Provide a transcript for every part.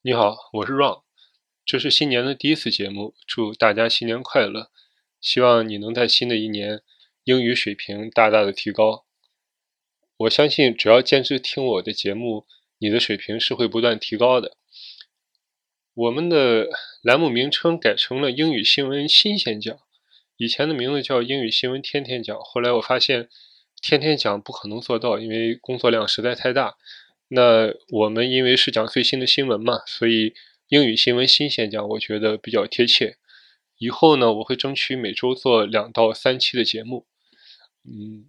你好，我是 Ron，这是新年的第一次节目，祝大家新年快乐！希望你能在新的一年英语水平大大的提高。我相信，只要坚持听我的节目，你的水平是会不断提高的。我们的栏目名称改成了英语新闻新鲜讲，以前的名字叫英语新闻天天讲。后来我发现，天天讲不可能做到，因为工作量实在太大。那我们因为是讲最新的新闻嘛，所以英语新闻新鲜讲我觉得比较贴切。以后呢，我会争取每周做两到三期的节目。嗯，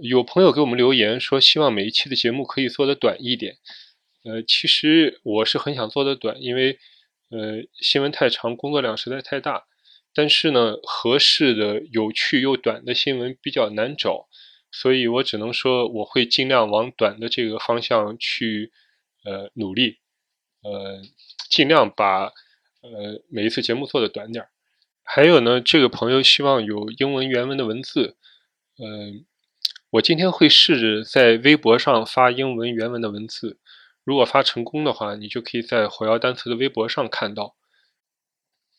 有朋友给我们留言说，希望每一期的节目可以做的短一点。呃，其实我是很想做的短，因为呃新闻太长，工作量实在太大。但是呢，合适的、有趣又短的新闻比较难找。所以我只能说，我会尽量往短的这个方向去，呃，努力，呃，尽量把，呃，每一次节目做的短点儿。还有呢，这个朋友希望有英文原文的文字，嗯，我今天会试着在微博上发英文原文的文字。如果发成功的话，你就可以在火药单词的微博上看到。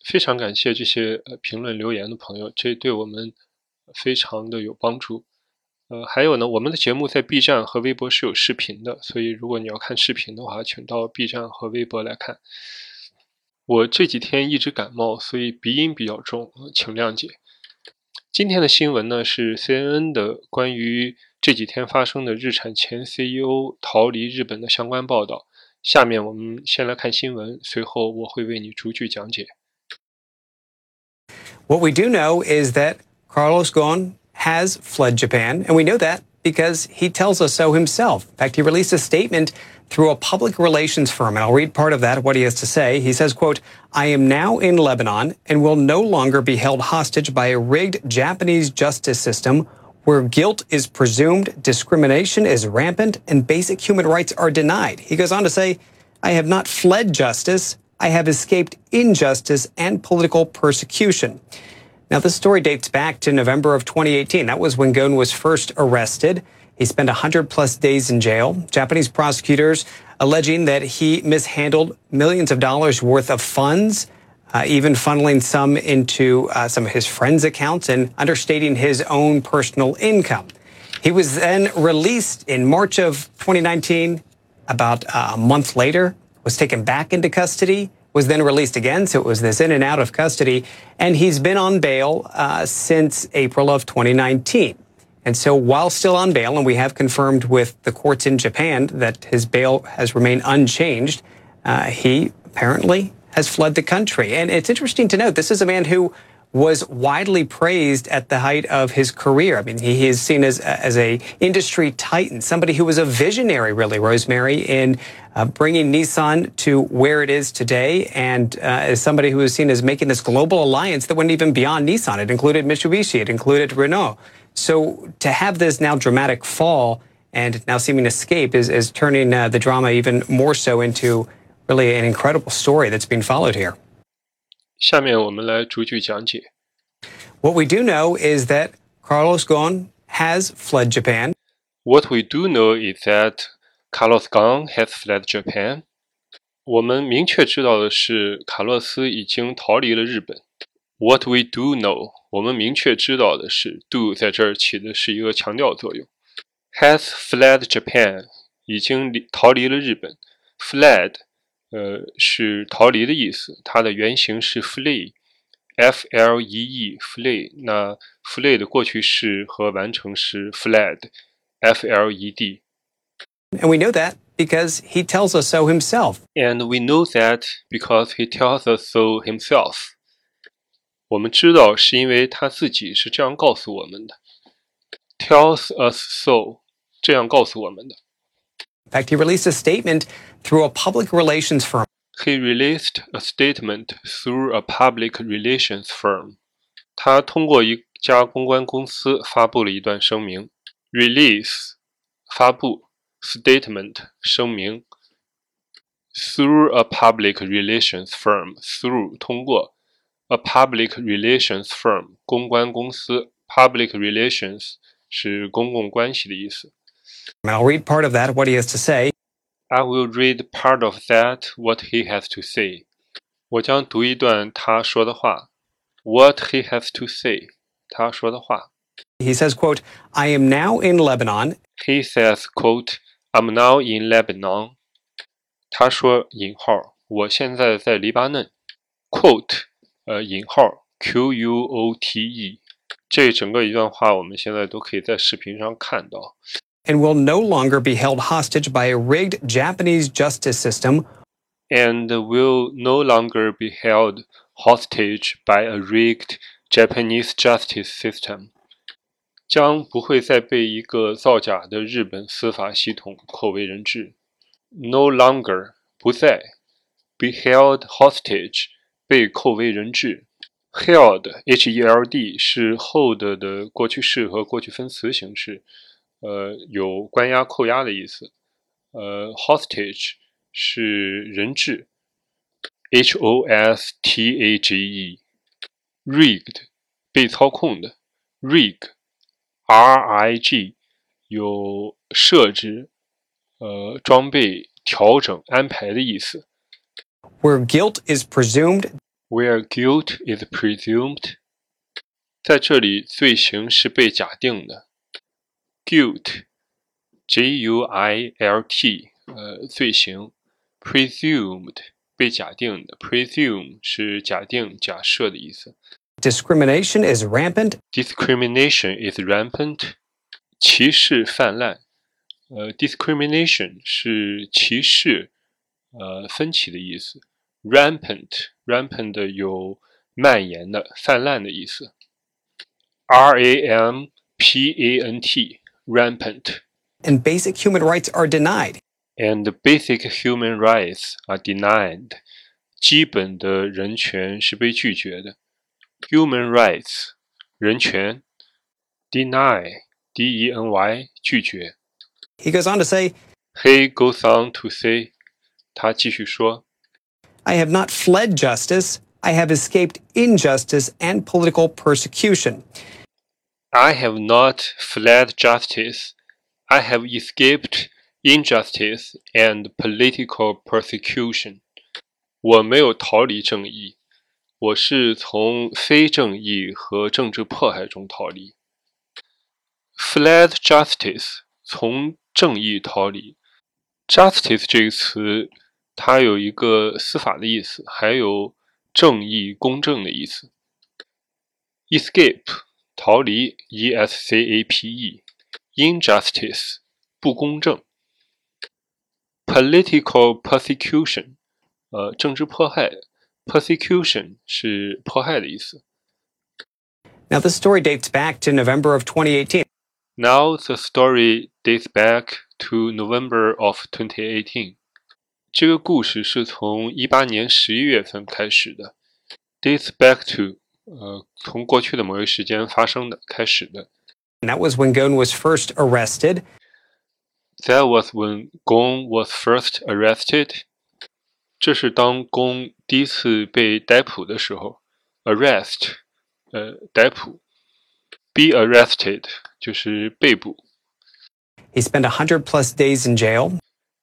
非常感谢这些评论留言的朋友，这对我们非常的有帮助。呃，还有呢，我们的节目在 B 站和微博是有视频的，所以如果你要看视频的话，请到 B 站和微博来看。我这几天一直感冒，所以鼻音比较重，请谅解。今天的新闻呢是 CNN 的关于这几天发生的日产前 CEO 逃离日本的相关报道。下面我们先来看新闻，随后我会为你逐句讲解。What we do know is that Carlos Ghosn has fled Japan, and we know that because he tells us so himself. In fact, he released a statement through a public relations firm, and I'll read part of that, what he has to say. He says, quote, I am now in Lebanon and will no longer be held hostage by a rigged Japanese justice system where guilt is presumed, discrimination is rampant, and basic human rights are denied. He goes on to say, I have not fled justice. I have escaped injustice and political persecution. Now, this story dates back to November of 2018. That was when Ghosn was first arrested. He spent 100 plus days in jail. Japanese prosecutors alleging that he mishandled millions of dollars worth of funds, uh, even funneling some into uh, some of his friends' accounts and understating his own personal income. He was then released in March of 2019. About uh, a month later, was taken back into custody was then released again. So it was this in and out of custody. And he's been on bail uh, since April of 2019. And so while still on bail, and we have confirmed with the courts in Japan that his bail has remained unchanged, uh, he apparently has fled the country. And it's interesting to note this is a man who was widely praised at the height of his career. I mean, he is seen as as a industry titan, somebody who was a visionary, really, Rosemary, in uh, bringing Nissan to where it is today, and uh, as somebody who was seen as making this global alliance that went even beyond Nissan. It included Mitsubishi, it included Renault. So to have this now dramatic fall and now seeming escape is, is turning uh, the drama even more so into really an incredible story that's being followed here. 下面我们来逐句讲解。What we do know is that Carlos Ghosn has fled Japan. What we do know is that Carlos Ghosn has fled Japan. 我们明确知道的是，卡洛斯已经逃离了日本。What we do know，我们明确知道的是，do 在这儿起的是一个强调作用。Has fled Japan，已经逃离了日本。Fled 呃，是逃离的意思。它的原型是 flee，f l e e，flee。那 flee 的过去式和完成时 fled，f l e d。And we know that because he tells us so himself. And we know that because he tells us so himself. 我们知道是因为他自己是这样告诉我们的。Tells us so，这样告诉我们的。In fact, he released a statement through a public relations firm. He released a statement through a public relations firm. 他通过一家公关公司发布了一段声明。Release 发布，statement 声明。Through a public relations firm, through 通过，a public relations firm 公关公司，public relations 是公共关系的意思。 And I'll read part of that, what he has to say. I will read part of that what he has to say. 我将读一段他说的话。What he has to say，他说的话。He says, quote, I am now in Lebanon. He says, quote, I'm now in Lebanon. 他说引号，我现在在黎巴嫩。Quote，呃，引号，Q U O T E。这整个一段话，我们现在都可以在视频上看到。 and will no longer be held hostage by a rigged Japanese justice system. And will no longer be held hostage by a rigged Japanese justice system. 将不会再被一个造假的日本司法系统扣为人质。No longer 不再，be held hostage 被扣为人质。Held H E L D 是 hold 的过去式和过去分词形式。 呃，有关押、扣押的意思。呃，hostage 是人质，h o s t a g e，rigged 被操控的，rig，r i g 有设置、呃装备、调整、安排的意思。Where guilt is presumed. Where guilt is presumed，在这里罪行是被假定的。 guilt，G-U-I-L-T，呃，罪行；presumed，被假定的；presume 是假定、假设的意思。Discrimination is rampant. Discrimination is rampant. 歧视泛滥。呃，discrimination 是歧视，呃，分歧的意思。Rampant，rampant 有蔓延的、泛滥的意思。R-A-M-P-A-N-T。 rampant. And basic human rights are denied. And basic human rights are denied. 基本的人权是被拒绝的。Human rights 人权，deny D E N Y 拒绝。He goes on to say. He goes on to say. 他继续说。I have not fled justice. I have escaped injustice and political persecution. I have not fled justice. I have escaped injustice and political persecution. 我没有逃离正义，我是从非正义和政治迫害中逃离。Fled justice，从正义逃离。Justice 这个词，它有一个司法的意思，还有正义、公正的意思。Escape。逃离 （escape），injustice 不公正，political persecution 呃政治迫害，persecution 是迫害的意思。Now the story dates back to November of 2018. Now the story dates back to November of 2018. 这个故事是从一八年十一月份开始的。Dates back to 呃，从过去的某一时间发生的、开始的。And that was when Ghosn was first arrested. That was when Ghosn was first arrested. 这是当公第一次被逮捕的时候，arrest，呃，逮捕，be arrested 就是被捕。He spent a hundred plus days in jail.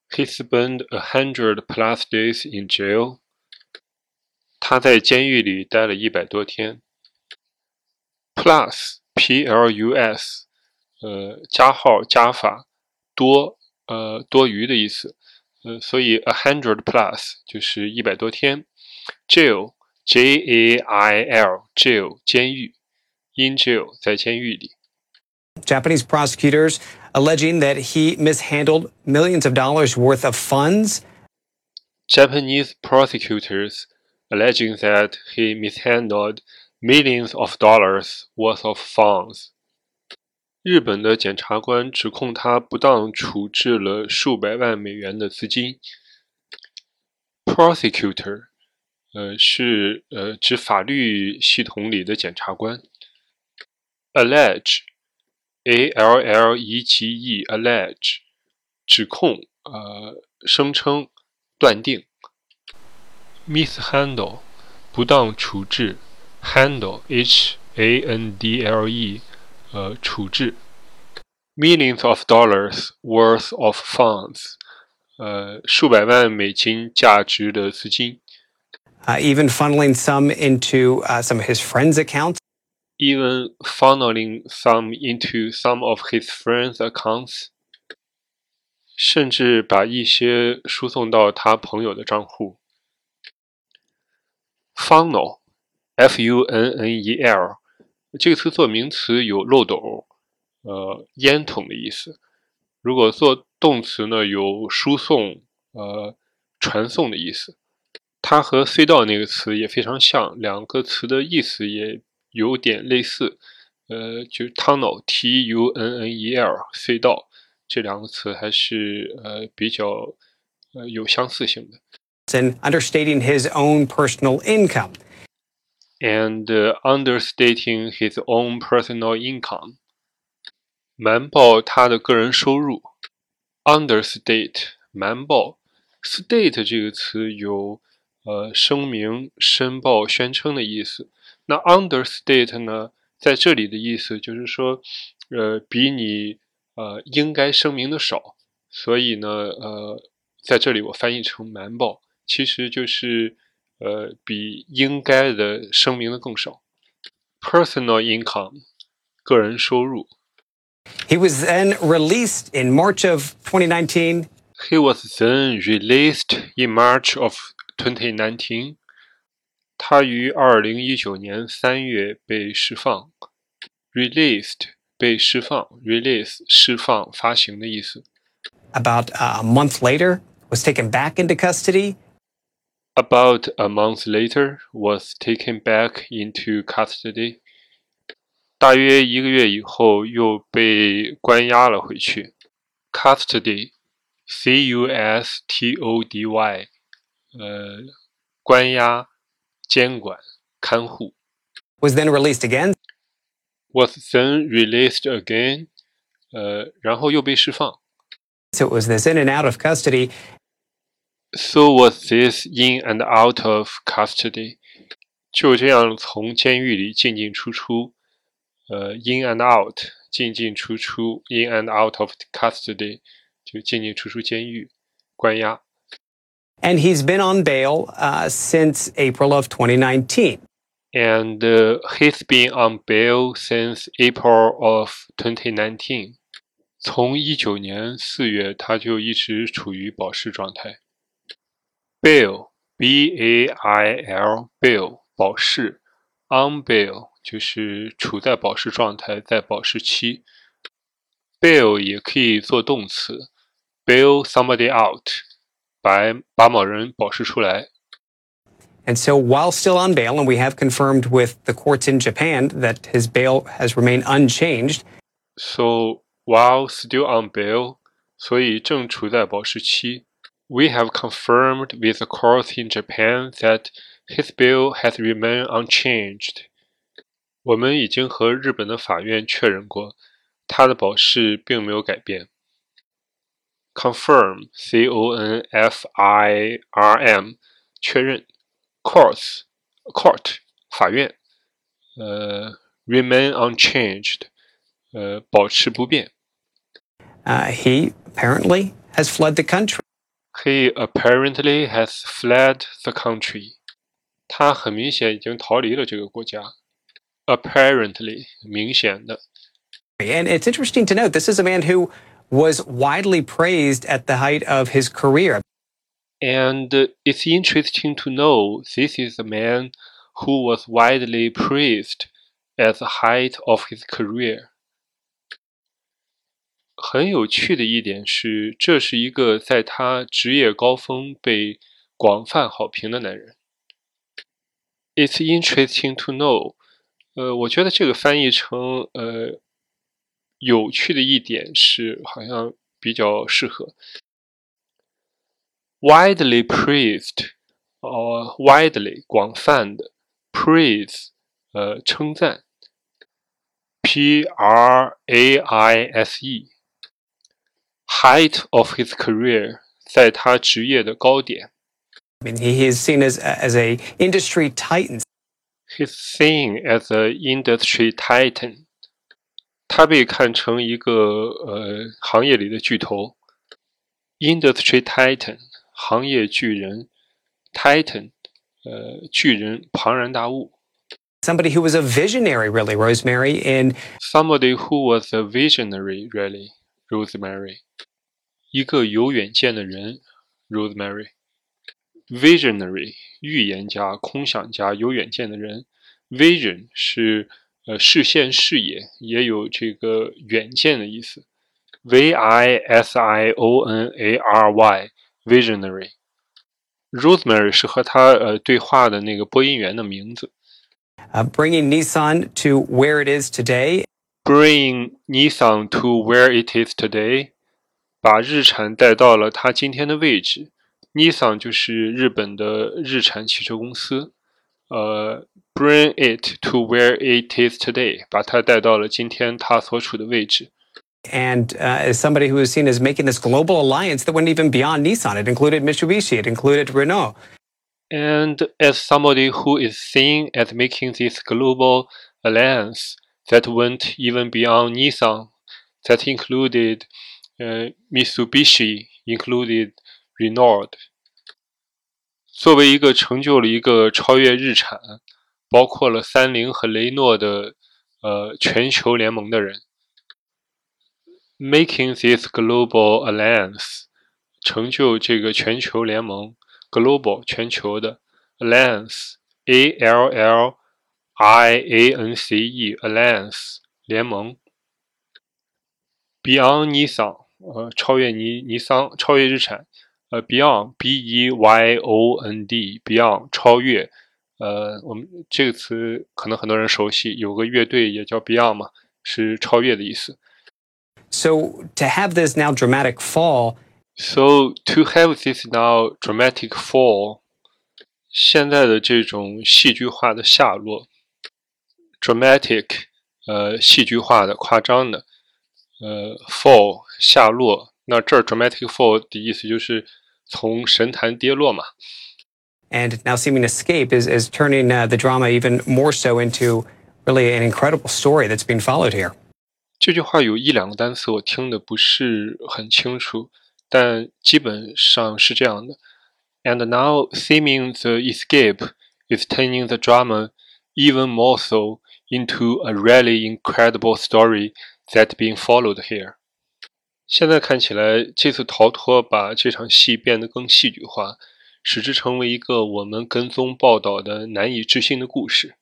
He spent a hundred plus days in jail. 他在监狱里待了一百多天。Plus P L U S，呃，加号加法多，呃，多余的意思。呃，所以 a hundred plus 就是一百多天。Jail J A I L jail 监狱，in jail 在监狱里。Japanese prosecutors alleging that he mishandled millions of dollars worth of funds. Japanese prosecutors alleging that he mishandled millions of dollars worth of funds。日本的检察官指控他不当处置了数百万美元的资金。Prosecutor，呃，是呃指法律系统里的检察官。Allege，A L L E G E，allege，指控，呃，声称，断定。mishandle 不当处置，handle h a n d l e 呃处置，millions of dollars worth of funds 呃数百万美金价值的资金。Uh, even funneling some into uh, some of his friends' accounts. Even funneling some into some of his friends' accounts. 甚至把一些输送到他朋友的账户。 Funnel，F-U-N-N-E-L，这个词做名词有漏斗，呃，烟筒的意思。如果做动词呢，有输送，呃，传送的意思。它和隧道那个词也非常像，两个词的意思也有点类似。呃，就 tunnel，T-U-N-N-E-L，隧道。这两个词还是呃比较呃有相似性的。And understating his own personal income. And understating his own personal income. 瞒报他的个人收入。Understate 瞒报。State 这个词有呃声明、申报、宣称的意思。那 understate 呢，在这里的意思就是说，呃，比你呃，应该声明的少，所以呢，呃，在这里我翻译成瞒报， 其实就是呃，比应该的声明的更少。Personal income，个人收入。He was then released in March of 2019. He was then released in March of 2019. 他于二零一九年三月被释放。Released。被释放，release 释放、发行的意思。About a month later, was taken back into custody. About a month later, was taken back into custody. 大约一个月以后，又被关押了回去。Custody, C-U-S-T-O-D-Y，呃，关押、监管、看护。Was then released again was then released again，呃，然后又被释放。So it was this in and out of custody. So was this in and out of custody. 就这样从监狱里进进出出，呃，in and out，进进出出，in and out of custody，就进进出出监狱，关押。And he's been on bail uh, since April of 2019 and uh, he's been on bail since April of 2019. 从一九年四月，他就一直处于保释状态。 Bail, B-A-I-L, bail 保释，on bail 就是处在保释状态，在保释期。Bail 也可以做动词，bail somebody out，把把某人保释出来。and so, while still on bail, and we have confirmed with the courts in Japan that his bail has remained unchanged. So, while still on bail, 所以正处在保释期, we have confirmed with the courts in Japan that his bail has remained unchanged. 我们已经和日本的法院确认过，他的保释并没有改变。Confirm, C-O-N-F-I-R-M，确认。courts court 法院，呃，remain unchanged，呃，保持不变。Uh, he apparently has fled the country. He apparently has fled the country. 他很明显已经逃离了这个国家。Apparently，明显的。And it's interesting to note this is a man who was widely praised at the height of his career. And it's interesting to know this is a man who was widely praised at the height of his career. 很有趣的一点是，这是一个在他职业高峰被广泛好评的男人。It's interesting to know，呃，我觉得这个翻译成呃有趣的一点是，好像比较适合。widely praised，呃，widely 广泛的，praise 呃称赞，P R A I S E E，height of his career 在他职业的高点。I mean, he is seen as as a industry titan. He's seen as a industry titan. 他被看成一个呃行业里的巨头。 industry titan 行业巨人，titan 呃巨人庞然大物。Somebody who was a visionary, really, Rosemary, in somebody who was a visionary, really, Rosemary. 一个有远见的人，Rosemary。Visionary 预言家、空想家、有远见的人。Vision 是呃视线、视野，也有这个远见的意思。V I S I O N A R Y Visionary。Rosemary 是和他呃对话的那个播音员的名字。Uh, bringing Nissan to where it is today. Bringing Nissan to where it is today. 把日产带到了它今天的位置。Nissan 就是日本的日产汽车公司。呃，bring it to where it is today，把它带到了今天它所处的位置。And uh, as somebody who is seen as making this global alliance that went even beyond Nissan, it included Mitsubishi, it included Renault. And as somebody who is seen as making this global alliance that went even beyond Nissan, that included uh, Mitsubishi, included Renault. 作为一个成就了一个超越日产，包括了三菱和雷诺的呃全球联盟的人，making this global alliance，成就这个全球联盟，global 全球的 alliance，a l l i a n c e alliance 联盟，beyond Nissan。呃，超越尼尼桑，超越日产，呃，Beyond B E Y O N D Beyond 超越，呃，我们这个词可能很多人熟悉，有个乐队也叫 Beyond 嘛，是超越的意思。So to have this now dramatic fall. So to have this now dramatic fall，现在的这种戏剧化的下落 ，dramatic，呃，戏剧化的、夸张的。呃，fall 下落，那这儿 dramatic fall 的意思就是从神坛跌落嘛。And now seeming escape is is turning uh, the drama even more so into really an incredible story that's being followed here. 这句话有一两个单词我听的不是很清楚，但基本上是这样的。And now seeming the escape is turning the drama even more so into a really incredible story that being followed here。现在看起来，这次逃脱把这场戏变得更戏剧化，使之成为一个我们跟踪报道的难以置信的故事。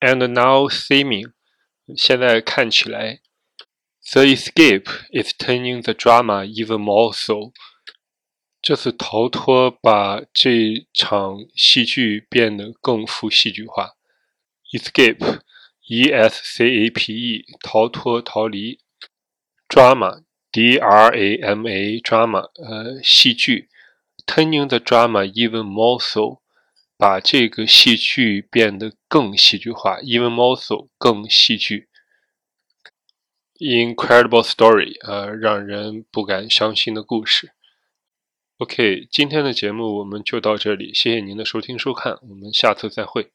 And now seeming，现在看起来，the escape is turning the drama even more so。这次逃脱把这场戏剧变得更富戏剧化。Escape。E S C A P E 逃脱逃离，drama D R A M A drama 呃戏剧，turning the drama even more so 把这个戏剧变得更戏剧化，even more so 更戏剧。Incredible story 呃让人不敢相信的故事。OK，今天的节目我们就到这里，谢谢您的收听收看，我们下次再会。